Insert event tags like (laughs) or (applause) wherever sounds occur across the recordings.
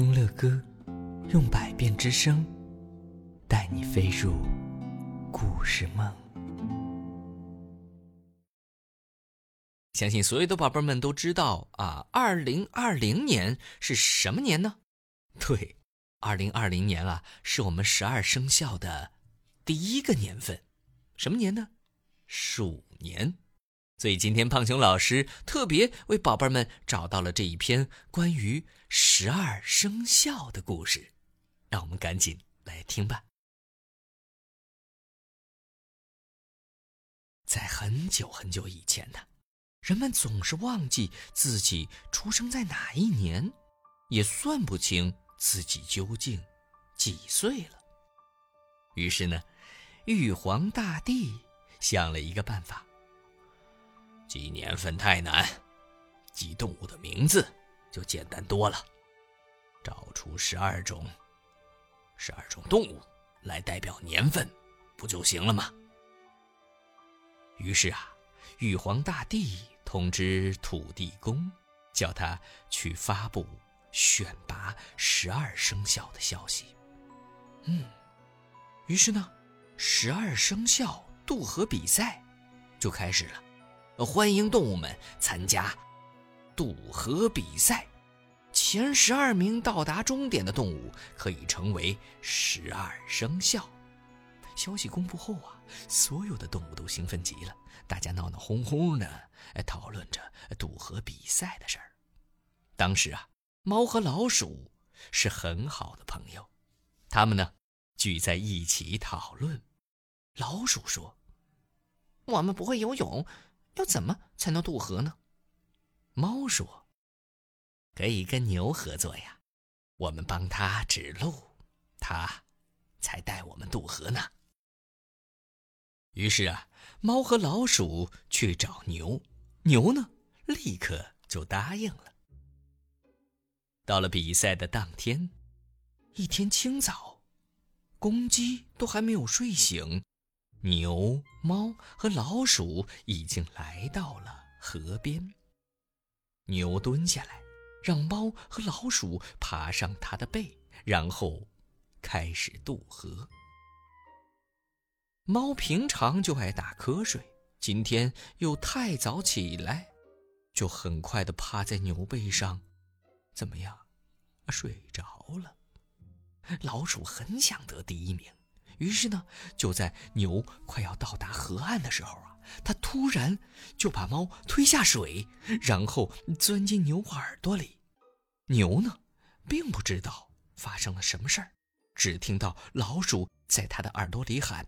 听乐歌，用百变之声，带你飞入故事梦。相信所有的宝贝们都知道啊，二零二零年是什么年呢？(laughs) 对，二零二零年啊，是我们十二生肖的第一个年份，什么年呢？鼠年。所以今天胖熊老师特别为宝贝们找到了这一篇关于十二生肖的故事，让我们赶紧来听吧。在很久很久以前呢，人们总是忘记自己出生在哪一年，也算不清自己究竟几岁了。于是呢，玉皇大帝想了一个办法。记年份太难，记动物的名字就简单多了。找出十二种、十二种动物来代表年份，不就行了吗？于是啊，玉皇大帝通知土地公，叫他去发布选拔十二生肖的消息。嗯，于是呢，十二生肖渡河比赛就开始了。欢迎动物们参加渡河比赛，前十二名到达终点的动物可以成为十二生肖。消息公布后啊，所有的动物都兴奋极了，大家闹闹哄哄的讨论着渡河比赛的事儿。当时啊，猫和老鼠是很好的朋友，他们呢聚在一起讨论。老鼠说：“我们不会游泳。”要怎么才能渡河呢？猫说：“可以跟牛合作呀，我们帮他指路，他才带我们渡河呢。”于是啊，猫和老鼠去找牛，牛呢立刻就答应了。到了比赛的当天，一天清早，公鸡都还没有睡醒。牛、猫和老鼠已经来到了河边。牛蹲下来，让猫和老鼠爬上它的背，然后开始渡河。猫平常就爱打瞌睡，今天又太早起来，就很快的趴在牛背上，怎么样，睡着了。老鼠很想得第一名。于是呢，就在牛快要到达河岸的时候啊，他突然就把猫推下水，然后钻进牛耳朵里。牛呢，并不知道发生了什么事儿，只听到老鼠在他的耳朵里喊：“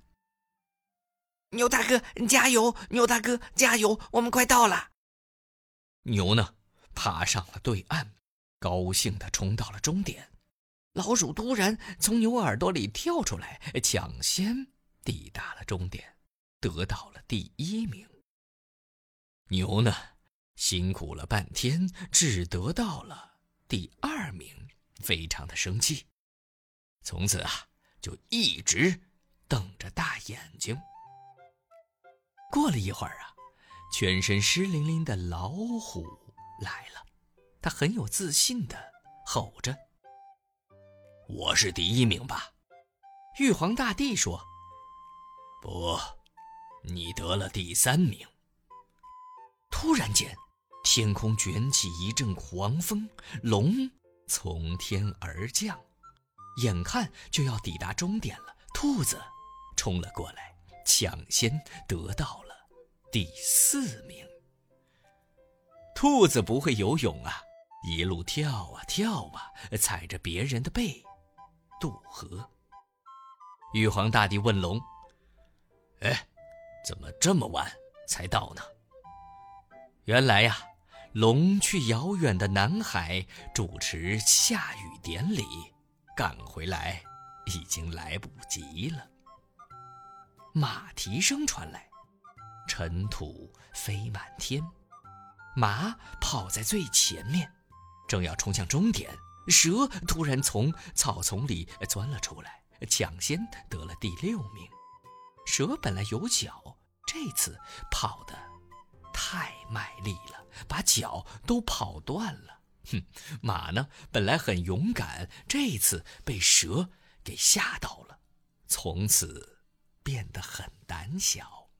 牛大哥，加油！牛大哥，加油！我们快到了。”牛呢，爬上了对岸，高兴地冲到了终点。老鼠突然从牛耳朵里跳出来，抢先抵达了终点，得到了第一名。牛呢，辛苦了半天，只得到了第二名，非常的生气。从此啊，就一直瞪着大眼睛。过了一会儿啊，全身湿淋淋的老虎来了，他很有自信的吼着。我是第一名吧？玉皇大帝说：“不，你得了第三名。”突然间，天空卷起一阵狂风，龙从天而降，眼看就要抵达终点了。兔子冲了过来，抢先得到了第四名。兔子不会游泳啊，一路跳啊跳啊，踩着别人的背。渡河。玉皇大帝问龙：“哎，怎么这么晚才到呢？”原来呀，龙去遥远的南海主持下雨典礼，赶回来已经来不及了。马蹄声传来，尘土飞满天，马跑在最前面，正要冲向终点。蛇突然从草丛里钻了出来，抢先得了第六名。蛇本来有脚，这次跑得太卖力了，把脚都跑断了，哼，马呢本来很勇敢，这次被蛇给吓到了，从此变得很胆小。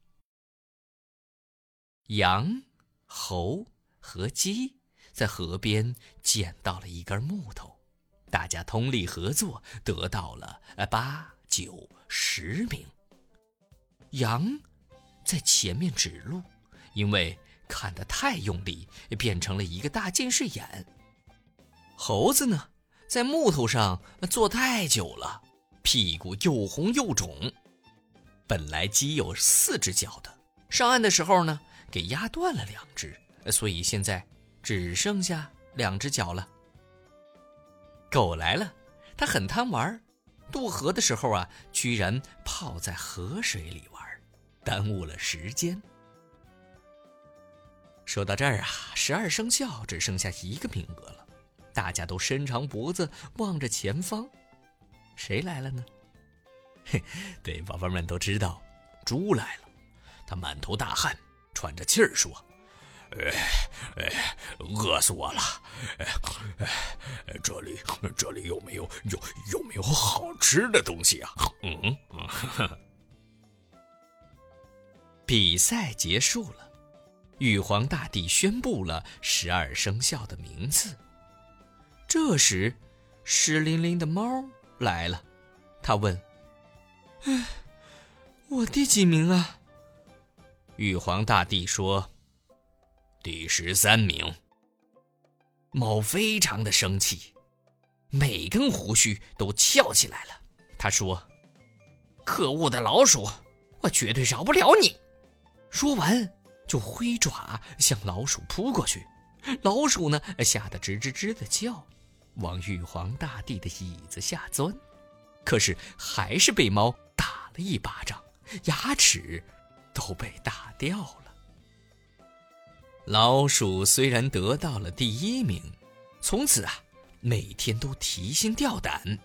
羊、猴和鸡在河边捡到了一根木头，大家通力合作，得到了八九十名。羊在前面指路，因为看得太用力，变成了一个大近视眼。猴子呢，在木头上坐太久了，屁股又红又肿。本来鸡有四只脚的，上岸的时候呢。给压断了两只，所以现在只剩下两只脚了。狗来了，它很贪玩，渡河的时候啊，居然泡在河水里玩，耽误了时间。说到这儿啊，十二生肖只剩下一个名额了，大家都伸长脖子望着前方，谁来了呢？嘿，对，宝贝们都知道，猪来了，它满头大汗。喘着气儿说：“哎哎，饿死我了！哎哎，这里这里有没有有有没有好吃的东西啊？”嗯，比赛结束了，玉皇大帝宣布了十二生肖的名字。这时，湿淋淋的猫来了，他问：“哎，我第几名啊？”玉皇大帝说：“第十三名。”猫非常的生气，每根胡须都翘起来了。他说：“可恶的老鼠，我绝对饶不了你！”说完就挥爪向老鼠扑过去。老鼠呢，吓得吱吱吱的叫，往玉皇大帝的椅子下钻，可是还是被猫打了一巴掌，牙齿。都被打掉了。老鼠虽然得到了第一名，从此啊，每天都提心吊胆。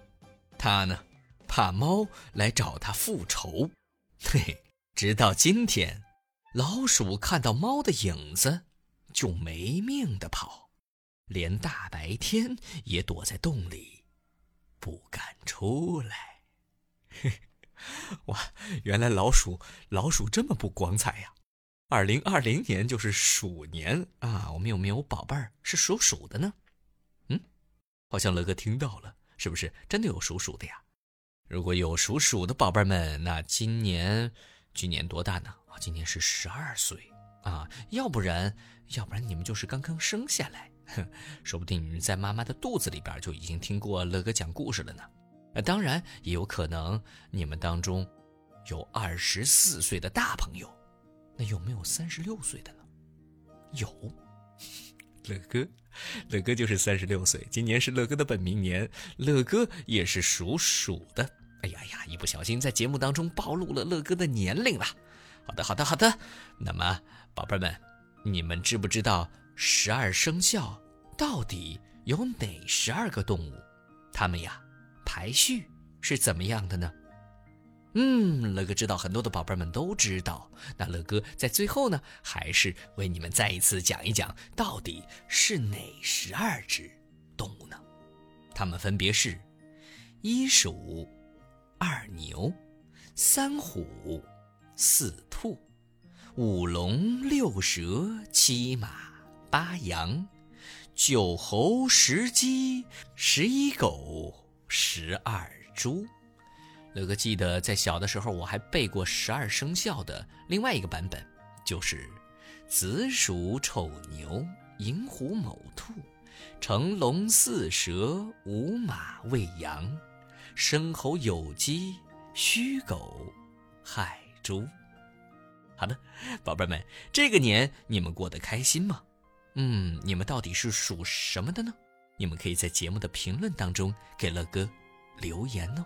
他呢，怕猫来找他复仇。(laughs) 嘿，直到今天，老鼠看到猫的影子，就没命的跑，连大白天也躲在洞里，不敢出来。嘿。(laughs) 哇，原来老鼠老鼠这么不光彩呀！二零二零年就是鼠年啊，我们有没有宝贝儿是属鼠的呢？嗯，好像乐哥听到了，是不是真的有属鼠的呀？如果有属鼠的宝贝们，那今年今年多大呢？啊，今年是十二岁啊，要不然要不然你们就是刚刚生下来，哼 (laughs) 说不定你们在妈妈的肚子里边就已经听过乐哥讲故事了呢。当然也有可能，你们当中有二十四岁的大朋友，那有没有三十六岁的呢？有，乐哥，乐哥就是三十六岁，今年是乐哥的本命年，乐哥也是属鼠的。哎呀呀，一不小心在节目当中暴露了乐哥的年龄了。好的，好的，好的。那么，宝贝们，你们知不知道十二生肖到底有哪十二个动物？它们呀？排序是怎么样的呢？嗯，乐哥知道很多的宝贝们都知道。那乐哥在最后呢，还是为你们再一次讲一讲，到底是哪十二只动物呢？它们分别是：一鼠、二牛、三虎、四兔、五龙、六蛇、七马、八羊、九猴、十鸡、十一狗。十二猪，乐哥记得在小的时候，我还背过十二生肖的另外一个版本，就是子鼠丑牛寅虎卯兔辰龙巳蛇午马未羊申猴酉鸡戌狗亥猪。好的，宝贝们，这个年你们过得开心吗？嗯，你们到底是属什么的呢？你们可以在节目的评论当中给乐哥留言哦。